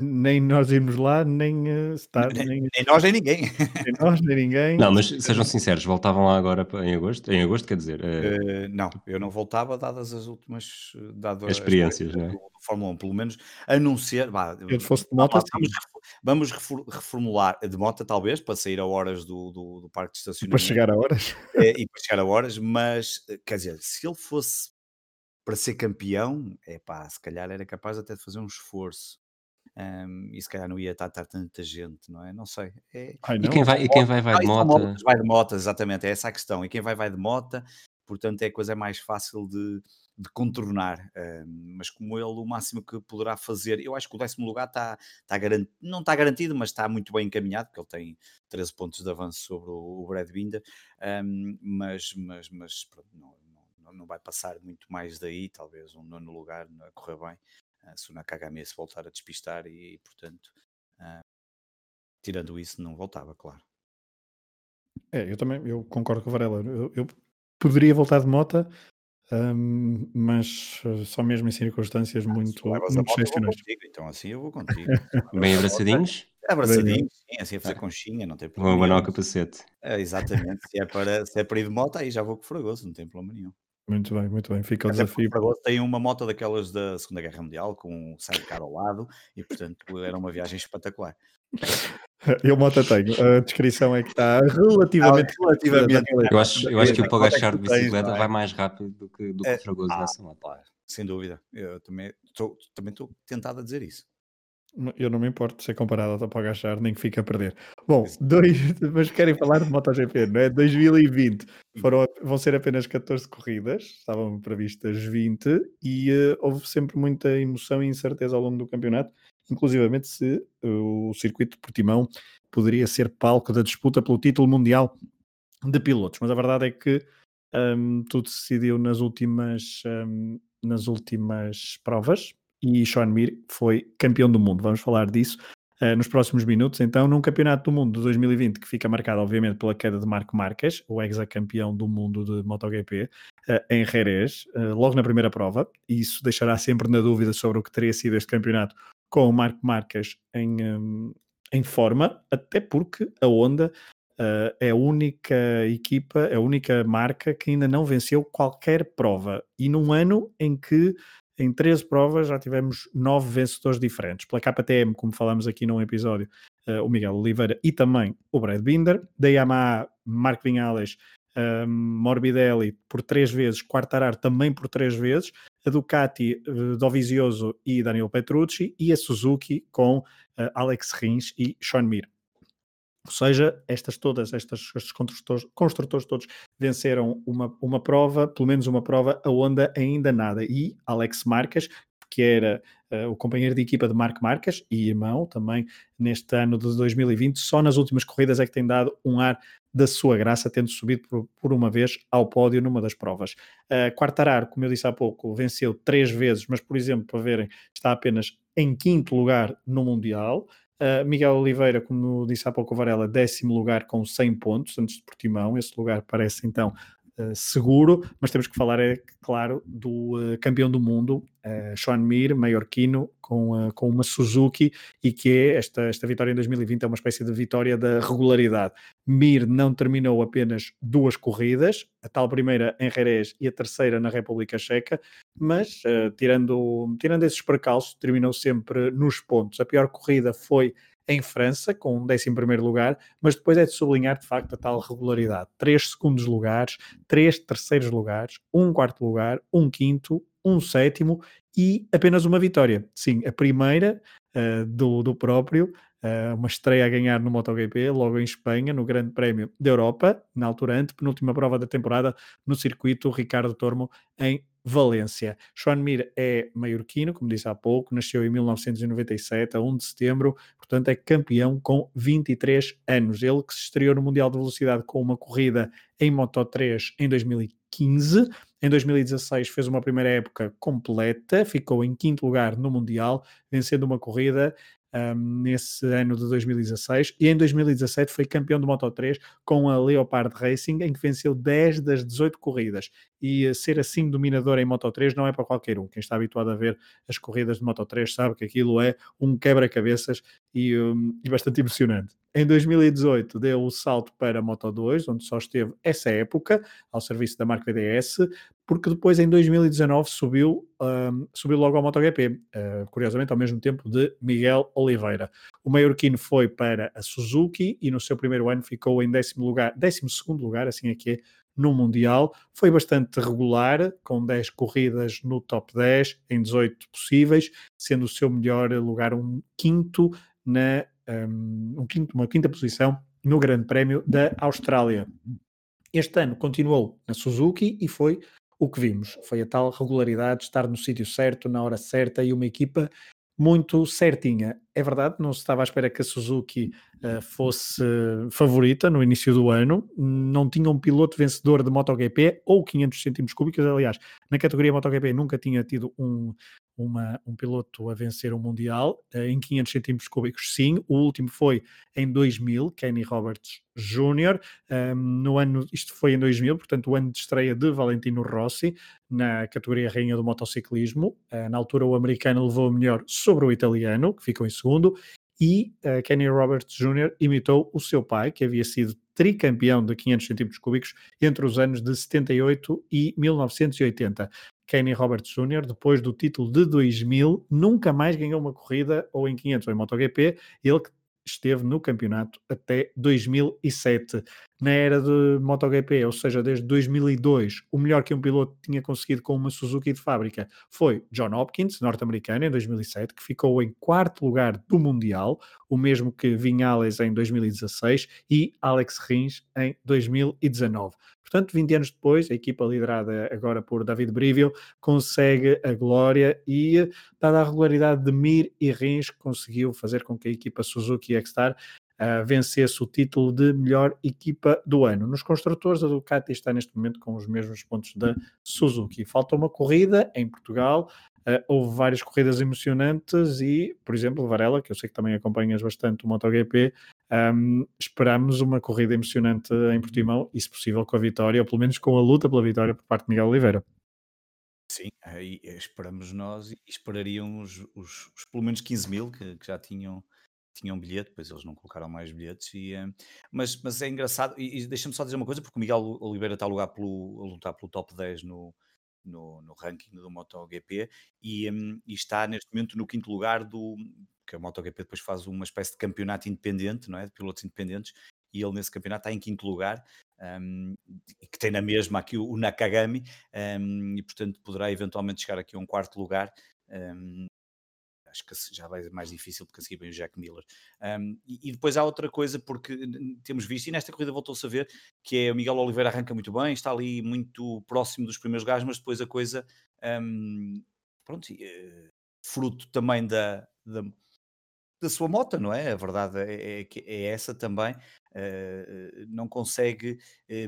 Nem nós irmos lá, nem uh, estar. Nem, nem, nem, nós, nem ninguém. Nem nós, nem ninguém. Não, mas sejam sinceros, voltavam lá agora em agosto? Em agosto, quer dizer. Uh... Uh, não, eu não voltava, dadas as últimas dadas experiências, não é? do, do Fórmula 1, pelo menos a não ser. Bah, eu fosse de moto, vamos, vamos reformular de moto, talvez, para sair a horas do, do, do parque de estacionamento. Para chegar a horas. É, e para chegar a horas, mas quer dizer, se ele fosse para ser campeão, é pá, se calhar era capaz até de fazer um esforço um, e se calhar não ia estar, estar tanta gente, não é? Não sei. É... Ai, não. E quem vai, e quem vai, vai de moto? Vai de moto, exatamente, é essa a questão. E quem vai, vai de moto, portanto é a coisa mais fácil de, de contornar. Um, mas como ele, o máximo que poderá fazer, eu acho que o décimo lugar está, está garantido, não está garantido, mas está muito bem encaminhado, porque ele tem 13 pontos de avanço sobre o, o Brad Binder, um, mas, mas, mas pronto, não, não, não vai passar muito mais daí, talvez um nono lugar a correr bem se o Nakagami se voltar a despistar e, portanto, uh, tirando isso, não voltava, claro. É, eu também eu concordo com o Varela. Eu, eu poderia voltar de moto, um, mas uh, só mesmo em circunstâncias ah, muito, muito excepcionais. Então assim eu vou contigo. Bem abraçadinhos? Abraçadinhos, sim, assim a fazer conchinha, não tem problema. Uma banal capacete. É, exatamente, se é, para, se é para ir de moto, aí já vou com Fragoso, não tem problema nenhum. Muito bem, muito bem. Fica o desafio. Fragoso tem uma moto daquelas da Segunda Guerra Mundial com um sidecar ao lado e, portanto, era uma viagem espetacular. Eu moto tenho. A descrição é que está relativamente. Ah, relativamente eu, acho, eu acho que o Pogachar de bicicleta vai mais rápido do que, do que o Fragoso ah, nessa moto. Sem dúvida. Eu também estou também tentado a dizer isso. Eu não me importo de ser comparado ao para agachar, nem que fique a perder. Bom, dois, mas querem falar de MotoGP, não é? 2020 foram, vão ser apenas 14 corridas, estavam previstas 20, e uh, houve sempre muita emoção e incerteza ao longo do campeonato, inclusivamente se uh, o circuito de Portimão poderia ser palco da disputa pelo título mundial de pilotos. Mas a verdade é que um, tudo se decidiu nas últimas, um, nas últimas provas, e Sean Mir foi campeão do mundo. Vamos falar disso uh, nos próximos minutos. Então, num campeonato do mundo de 2020 que fica marcado, obviamente, pela queda de Marco Marques, o ex-campeão do mundo de MotoGP, uh, em Jerez, uh, logo na primeira prova. E isso deixará sempre na dúvida sobre o que teria sido este campeonato com o Marco Marques em, um, em forma, até porque a Honda Uh, é a única equipa, é a única marca que ainda não venceu qualquer prova. E num ano em que em 13 provas já tivemos 9 vencedores diferentes. Pela KTM, como falamos aqui num episódio, uh, o Miguel Oliveira e também o Brad Binder. Da Yamaha, Marco Vinhales, um, Morbidelli por 3 vezes, Quartararo também por 3 vezes. A Ducati, uh, Dovizioso e Daniel Petrucci. E a Suzuki com uh, Alex Rins e Sean Mir. Ou seja, estas todas, estas, estes construtores, construtores todos venceram uma, uma prova, pelo menos uma prova, a Honda ainda nada. E Alex Marques, que era uh, o companheiro de equipa de Marco Marques e irmão também neste ano de 2020, só nas últimas corridas é que tem dado um ar da sua graça, tendo subido por, por uma vez ao pódio numa das provas. Uh, Quartararo, como eu disse há pouco, venceu três vezes, mas por exemplo, para verem, está apenas em quinto lugar no Mundial. Uh, Miguel Oliveira, como disse há pouco o Varela, décimo lugar com 100 pontos antes de Portimão. Esse lugar parece então uh, seguro, mas temos que falar, é claro, do uh, campeão do mundo, uh, Sean Mir, maiorquino, com, com uma Suzuki, e que é esta, esta vitória em 2020 é uma espécie de vitória da regularidade. Mir não terminou apenas duas corridas, a tal primeira em Jerez e a terceira na República Checa, mas tirando, tirando esses percalços, terminou sempre nos pontos. A pior corrida foi em França, com um 11 lugar, mas depois é de sublinhar de facto a tal regularidade: três segundos lugares, três terceiros lugares, um quarto lugar, um quinto, um sétimo e apenas uma vitória. Sim, a primeira uh, do, do próprio, uh, uma estreia a ganhar no MotoGP, logo em Espanha, no Grande Prémio da Europa, na altura antepenúltima prova da temporada, no circuito Ricardo Tormo, em Valência. Joan Mir é maiorquino, como disse há pouco, nasceu em 1997, a 1 de setembro, portanto é campeão com 23 anos. Ele que se estreou no Mundial de Velocidade com uma corrida em Moto 3 em 2015. Em 2016 fez uma primeira época completa, ficou em quinto lugar no Mundial, vencendo uma corrida um, nesse ano de 2016 e em 2017 foi campeão do Moto 3 com a Leopard Racing, em que venceu 10 das 18 corridas. E uh, ser assim dominador em Moto 3 não é para qualquer um. Quem está habituado a ver as corridas de Moto 3 sabe que aquilo é um quebra-cabeças e, um, e bastante emocionante. Em 2018 deu o salto para a Moto 2, onde só esteve essa época ao serviço da marca VDS, porque depois em 2019 subiu, um, subiu logo ao MotoGP, uh, curiosamente ao mesmo tempo de Miguel Oliveira. O maiorquino foi para a Suzuki e no seu primeiro ano ficou em décimo lugar, décimo segundo lugar, assim é que é, no Mundial. Foi bastante regular, com 10 corridas no top 10, em 18 possíveis, sendo o seu melhor lugar um quinto na um, um quinto, uma quinta posição no Grande Prémio da Austrália. Este ano continuou na Suzuki e foi o que vimos. Foi a tal regularidade, estar no sítio certo, na hora certa e uma equipa muito certinha. É verdade, não se estava à espera que a Suzuki uh, fosse favorita no início do ano, não tinha um piloto vencedor de MotoGP ou 500 centímetros cúbicos, aliás, na categoria MotoGP nunca tinha tido um, uma, um piloto a vencer o Mundial uh, em 500 centímetros cúbicos, sim. O último foi em 2000, Kenny Roberts Jr. Um, no ano, isto foi em 2000, portanto, o ano de estreia de Valentino Rossi na categoria Rainha do Motociclismo. Uh, na altura, o americano levou a melhor sobre o italiano, que ficou em segundo, e uh, Kenny Roberts Jr. imitou o seu pai, que havia sido tricampeão de 500 centímetros cúbicos entre os anos de 78 e 1980. Kenny Roberts Jr., depois do título de 2000, nunca mais ganhou uma corrida ou em 500 ou em MotoGP, ele que esteve no campeonato até 2007. Na era de MotoGP, ou seja, desde 2002, o melhor que um piloto tinha conseguido com uma Suzuki de fábrica foi John Hopkins, norte-americano, em 2007, que ficou em quarto lugar do Mundial, o mesmo que Vinales em 2016 e Alex Rins em 2019. Portanto, 20 anos depois, a equipa liderada agora por David Brivio consegue a glória e, dada a regularidade de Mir e Rins, conseguiu fazer com que a equipa Suzuki X-Star uh, vencesse o título de melhor equipa do ano. Nos construtores, a Ducati está neste momento com os mesmos pontos da Suzuki. Falta uma corrida em Portugal, Uh, houve várias corridas emocionantes e, por exemplo, Varela, que eu sei que também acompanhas bastante o MotoGP, um, esperamos uma corrida emocionante em Portimão e, se possível, com a vitória, ou pelo menos com a luta pela vitória por parte de Miguel Oliveira. Sim, aí esperamos nós e esperariam os, os, os pelo menos 15 mil que, que já tinham, tinham bilhete, depois eles não colocaram mais bilhetes, e, mas, mas é engraçado, e, e deixa-me só dizer uma coisa, porque o Miguel Oliveira está a, lugar pelo, a lutar pelo top 10 no, no, no ranking do MotoGP e, um, e, está neste momento no quinto lugar do que a MotoGP depois faz uma espécie de campeonato independente, não é? De pilotos independentes, e ele nesse campeonato está em quinto lugar, um, que tem na mesma aqui o, Nakagami, um, e portanto poderá eventualmente chegar aqui a um quarto lugar. Um, acho que já vai ser mais difícil porque a seguir o Jack Miller. Um, e, e, depois há outra coisa, porque temos visto, e nesta corrida voltou-se a ver, que é o Miguel Oliveira arranca muito bem, está ali muito próximo dos primeiros gajos, mas depois a coisa, um, pronto, uh, fruto também da, da, da, sua moto, não é? A verdade é, é, é essa também. Uh, não consegue,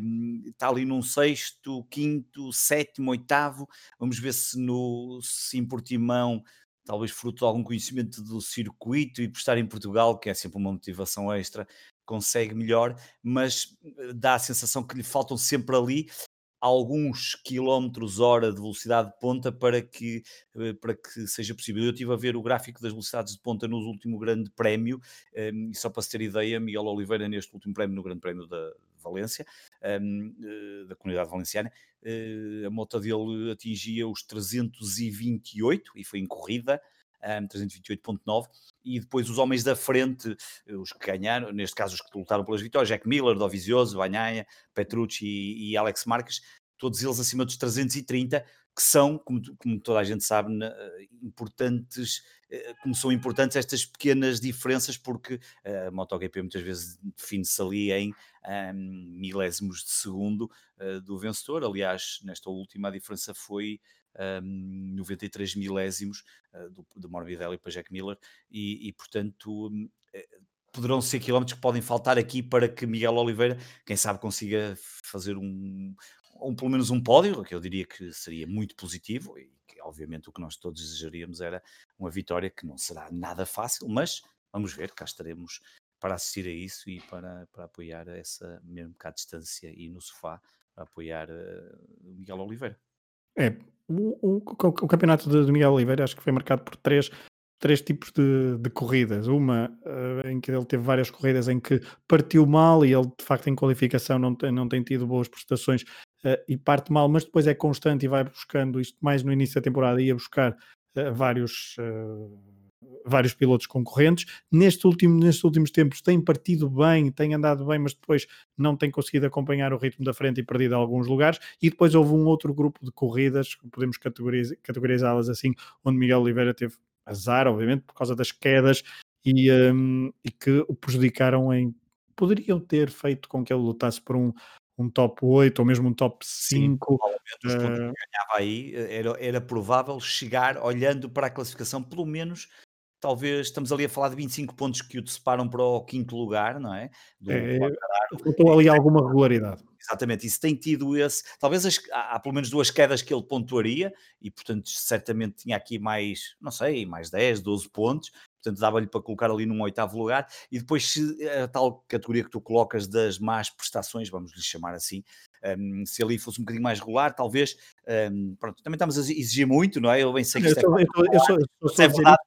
um, está ali num sexto, quinto, sétimo, oitavo. Vamos ver se no se em Portimão talvez fruto de algum conhecimento do circuito e por estar em Portugal, que é sempre uma motivação extra, consegue melhor, mas eh, dá a sensação que lhe faltam sempre ali alguns quilómetros hora de velocidade de ponta para que, eh, para que seja possível. Eu estive a ver o gráfico das velocidades de ponta no último grande prémio, ehm, e só para se ter ideia, Miguel Oliveira neste último prémio, no grande prémio da Valência, ehm, eh, da comunidade valenciana, a moto dele atingia os 328 e foi em corrida, um, 328.9, e depois os homens da frente, os que ganharam, neste caso os que lutaram pelas vitórias, Jack Miller, Dovizioso, Banhaia, Petrucci e, e, Alex Marques, todos eles acima dos 330, que são, como, como toda a gente sabe, importantes, eh, como são importantes estas pequenas diferenças, porque a MotoGP muitas vezes define-se ali em um, milésimos de segundo uh, do vencedor. Aliás, nesta última a diferença foi um, 93 milésimos uh, do, do Morbidelli para Jack Miller, e, e portanto um, eh, poderão ser quilómetros que podem faltar aqui para que Miguel Oliveira, quem sabe, consiga fazer um, um pelo menos um pódio, que eu diria que seria muito positivo, e que obviamente o que nós todos desejaríamos era uma vitória que não será nada fácil, mas vamos ver, cá estaremos para assistir a isso e para, para apoiar essa, mesmo cá à distância e no sofá, para apoiar uh, Miguel Oliveira. É, o, o, o campeonato de, Miguel Oliveira acho que foi marcado por três, três tipos de, de corridas. Uma uh, em que ele teve várias corridas em que partiu mal e ele de facto em qualificação não tem, não tem tido boas prestações uh, e parte mal, mas depois é constante e vai buscando isto mais no início da temporada, ia buscar uh, vários vários pilotos concorrentes. Neste último, nestes últimos tempos tem partido bem, tem andado bem, mas depois não tem conseguido acompanhar o ritmo da frente e perdido alguns lugares. E depois houve um outro grupo de corridas, podemos categorizá-las assim, onde Miguel Oliveira teve azar, obviamente, por causa das quedas e, um, e que o prejudicaram em. Poderiam ter feito com que ele lutasse por um, um top 8 ou mesmo um top 5. Sim, uh... ganhava aí, era, era provável chegar olhando para a classificação, pelo menos talvez estamos ali a falar de 25 pontos que o separam para o quinto lugar, não é? Do é faltou ali alguma regularidade. Exatamente, isso tem tido esse. Talvez as, há, há, pelo menos duas quedas que ele pontuaria, e portanto, certamente tinha aqui mais, não sei, mais 10, 12 pontos, portanto, dava-lhe para colocar ali num oitavo lugar. E depois, se a tal categoria que tu colocas das más prestações, vamos lhe chamar assim, um, se ali fosse um bocadinho mais regular, talvez. Um, pronto, também estamos a exigir muito, não é? Eu bem sei que isto é, é verdade.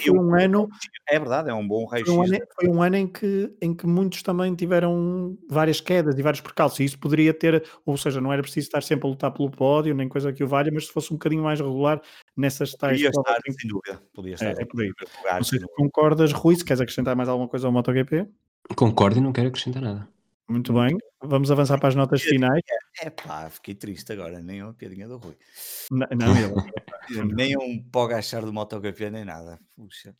Foi um ano, é verdade, é um bom raio foi um, ano, foi um ano em que, em que muitos também tiveram várias quedas e vários percalços, e isso poderia ter, ou seja, não era preciso estar sempre a lutar pelo pódio, nem coisa que o valha, mas se fosse um bocadinho mais regular nessas tais. Podia estar, sem dúvida. Podia estar. É, é por aí. Lugar, não sei se concordas, Rui, se queres acrescentar mais alguma coisa ao MotoGP? Concordo e não quero acrescentar nada. Muito bem, vamos avançar para as notas finais. É pá, fiquei triste agora, nem uma piadinha do Rui. Não, não nem um pó gachar do MotoGP, nem nada. Puxa.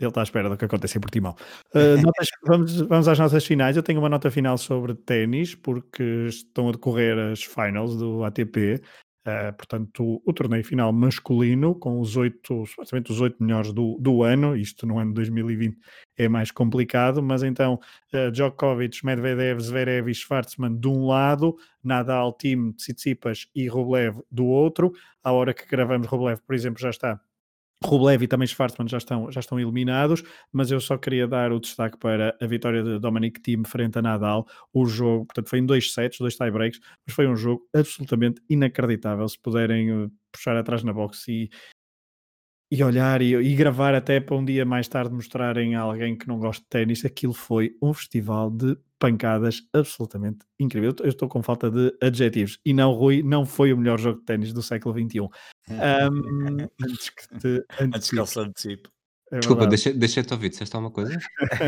Ele está à espera do que acontece em Portimão. Uh, notas, vamos, vamos às notas finais. Eu tenho uma nota final sobre ténis, porque estão a decorrer as finals do ATP. Uh, portanto, o, torneio final masculino, com os oito, supostamente os oito melhores do, do ano, isto no ano 2020 é mais complicado, mas então uh, Djokovic, Medvedev, Zverev e Schwartzman de um lado, Nadal, Tim, Tsitsipas e Rublev do outro. À hora que gravamos, Rublev, por exemplo, já está Rublev e também Schwartzman já estão, já estão eliminados, mas eu só queria dar o destaque para a vitória de Dominic Thiem frente a Nadal. O jogo, portanto, foi em dois sets, dois tie-breaks, mas foi um jogo absolutamente inacreditável. Se puderem uh, puxar atrás na box e, e olhar e, e, gravar até para um dia mais tarde mostrarem a alguém que não gosta de ténis, aquilo foi um festival de pancadas absolutamente incrível. Eu estou com falta de adjetivos. E não, Rui, não foi o melhor jogo de ténis do século XXI. Um, antes que te antes que se antecipe. É Desculpa, deixa, deixa-te ouvir, disseste alguma coisa?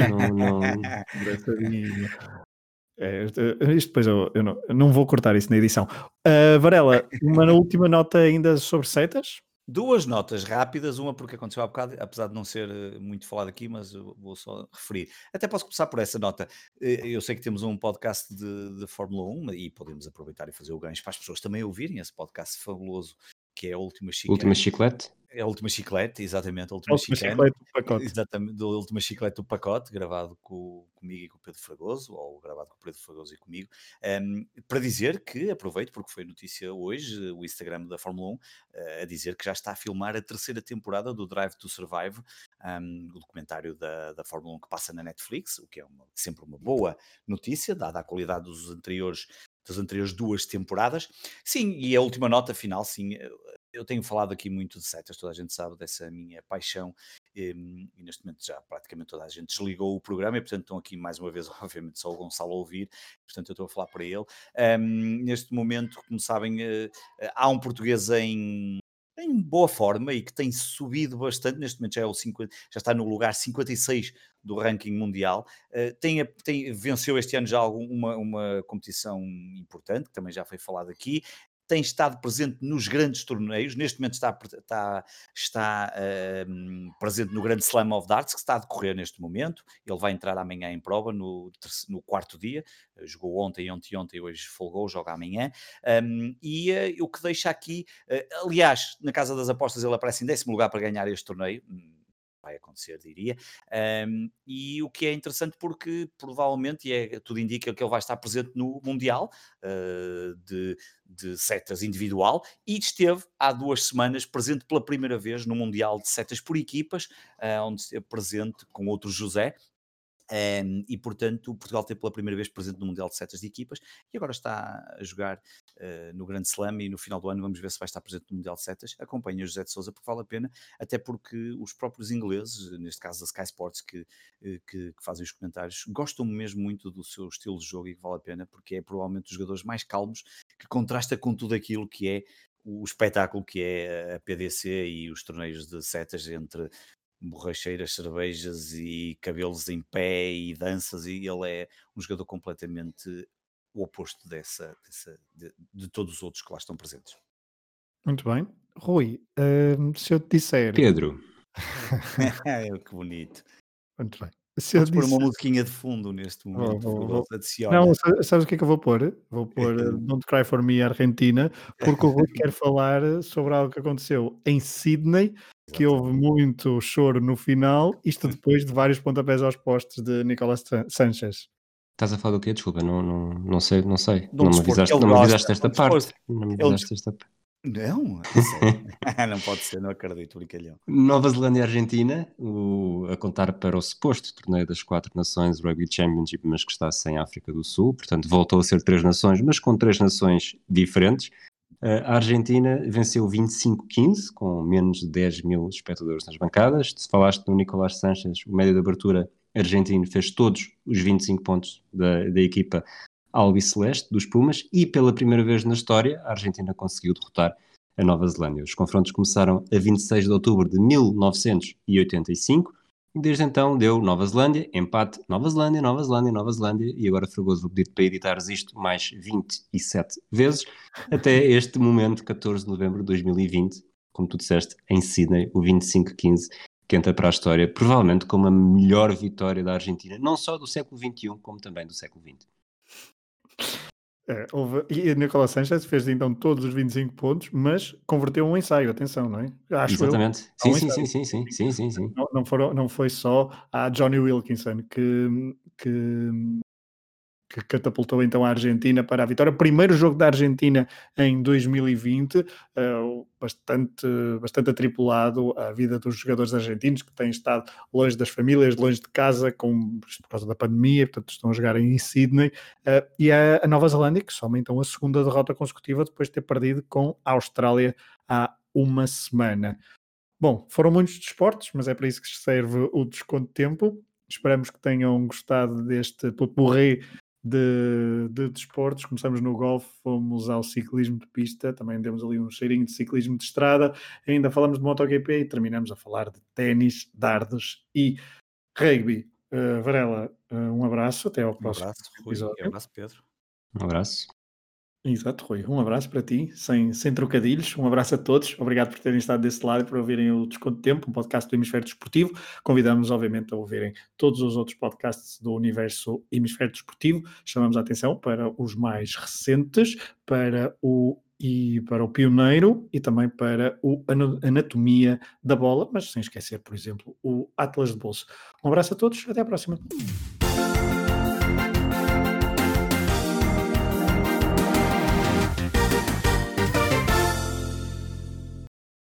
não, não... É, isto depois eu, eu, não, eu, não, vou cortar isso na edição. Uh, Varela, uma última nota ainda sobre setas? Duas notas rápidas, uma porque aconteceu há bocado, apesar de não ser eh, muito falado aqui, mas vou só referir. Até posso começar por essa nota. Eh, eu sei que temos um podcast de, de Fórmula 1 e podemos aproveitar e fazer o gancho para as pessoas também ouvirem esse podcast fabuloso que é a Última Chiclete. Última Chiclete? É a Última Chiclete, exatamente. A Última, última chiclete, do pacote. Exatamente, do Última Chiclete do pacote, gravado com, comigo e com o Pedro Fragoso, ou gravado com o Pedro Fragoso e comigo, um, para dizer que, aproveito, porque foi notícia hoje, o Instagram da Fórmula 1, uh, eh, a dizer que já está a filmar a terceira temporada do Drive to Survive, um, o documentário da, da Fórmula 1 que passa na Netflix, o que é uma, sempre uma boa notícia, dada a qualidade dos anteriores das anteriores duas temporadas. Sim, e a última nota final, sim, eu tenho falado aqui muito de setas, toda a gente sabe dessa minha paixão e, e, neste momento já praticamente toda a gente desligou o programa e portanto estão aqui mais uma vez, obviamente só o Gonçalo a ouvir, portanto eu estou a falar para ele. Um, neste momento, como sabem, uh, há um português em, em boa forma e que tem subido bastante, neste momento já, é o 50, já está no lugar 56 do ranking mundial, uh, tem, tem, venceu este ano já uma, uma competição importante, que também já foi falado aqui, tem estado presente nos grandes torneios, neste momento está, está, está uh, presente no Grande Slam of Darts, que está a decorrer neste momento, ele vai entrar amanhã em prova, no, no quarto dia, jogou ontem, ontem, ontem, hoje folgou, joga amanhã, um, e uh, o que deixa aqui, uh, aliás, na Casa das Apostas ele aparece em décimo lugar para ganhar este torneio, vai acontecer, diria. Um, e o que é interessante porque provavelmente, e é, tudo indica que ele vai estar presente no Mundial uh, de, de setas individual e esteve há duas semanas presente pela primeira vez no Mundial de setas por equipas, uh, onde esteve presente com outro José, um, e portanto, Portugal teve pela primeira vez presente no Mundial de Setas de Equipas e agora está a jogar uh, no Grande Slam. E no final do ano vamos ver se vai estar presente no Mundial de Setas. Acompanha o José de Souza porque vale a pena, até porque os próprios ingleses, neste caso da Sky Sports, que, eh, que, que, fazem os comentários, gostam mesmo muito do seu estilo de jogo e que vale a pena porque é provavelmente os jogadores mais calmos que contrasta com tudo aquilo que é o espetáculo que é a PDC e os torneios de setas entre borracheiras, cervejas e cabelos em pé e danças, e ele é um jogador completamente o oposto dessa, dessa de, de, todos os outros que lá estão presentes. Muito bem. Rui, uh, se eu te disser. Pedro. é, que bonito. Muito bem. Se Podes eu pôr uma musiquinha de fundo neste momento. Vou, vou, vou. Não, sabes o que é que eu vou pôr? Vou pôr uh, Don't Cry For Me Argentina, porque o Rui quer falar sobre algo que aconteceu em Sydney, que houve muito choro no final, isto depois de vários pontapés aos postes de Nicolas Sanchez. Estás a falar do quê? Desculpa, não, não, não sei, não sei. Não, não me avisaste, não me avisaste esta parte. Não me avisaste esta parte. Não, não pode ser, não acredito, brincalhão. Nova Zelândia e Argentina, o, a contar para o suposto torneio das quatro nações Rugby Championship, mas que está sem África do Sul, portanto voltou a ser três nações, mas com três nações diferentes. A Argentina venceu 25-15, com menos de 10 mil espectadores nas bancadas. Se falaste do Nicolás Sanches, o médio de abertura argentino fez todos os 25 pontos da, da equipa albiceleste dos Pumas e pela primeira vez na história a Argentina conseguiu derrotar a Nova Zelândia. Os confrontos começaram a 26 de outubro de 1985 e desde então deu Nova Zelândia, empate Nova Zelândia, Nova Zelândia, Nova Zelândia e agora Fragoso vou pedir para editares isto mais 27 vezes até este momento, 14 de novembro de 2020, como tu disseste, em Sydney, o 25-15 que entra para a história, provavelmente como a melhor vitória da Argentina, não só do século XXI, como também do século XX. É, houve, e Nicolas Sanchez fez então todos os 25 pontos, mas converteu um ensaio, atenção, não é? Acho Exatamente. Eu, sim, um sim, sim, sim, sim, sim, sim, sim, Não, não, foram, não foi só a Johnny Wilkinson que, que que catapultou então a Argentina para a vitória. Primeiro jogo da Argentina em 2020, uh, eh, bastante, bastante atripulado a vida dos jogadores argentinos que têm estado longe das famílias, longe de casa, com, por causa da pandemia, portanto estão a jogar em Sydney. Uh, e a, Nova Zelândia, que soma então a segunda derrota consecutiva depois de ter perdido com a Austrália há uma semana. Bom, foram muitos desportos, mas é para isso que serve o desconto de tempo. Esperamos que tenham gostado deste potpourri de, de desportos. Começamos no golfe, fomos ao ciclismo de pista, também demos ali um cheirinho de ciclismo de estrada, ainda falamos de MotoGP e terminamos a falar de ténis, dardos e rugby. Uh, Varela, uh, um abraço, até ao próximo um abraço, episódio. Um abraço, Pedro. Um abraço. Exato, Rui. Um abraço para ti, sem, sem trocadilhos. Um abraço a todos. Obrigado por terem estado desse lado e por ouvirem o Desconto de Tempo, um podcast do Hemisfério Desportivo. Convidamos, obviamente, a ouvirem todos os outros podcasts do universo Hemisfério Desportivo. Chamamos a atenção para os mais recentes, para o e para o pioneiro e também para o anatomia da bola, mas sem esquecer, por exemplo, o Atlas de Bolso. Um abraço a todos, até à próxima.